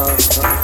star, star.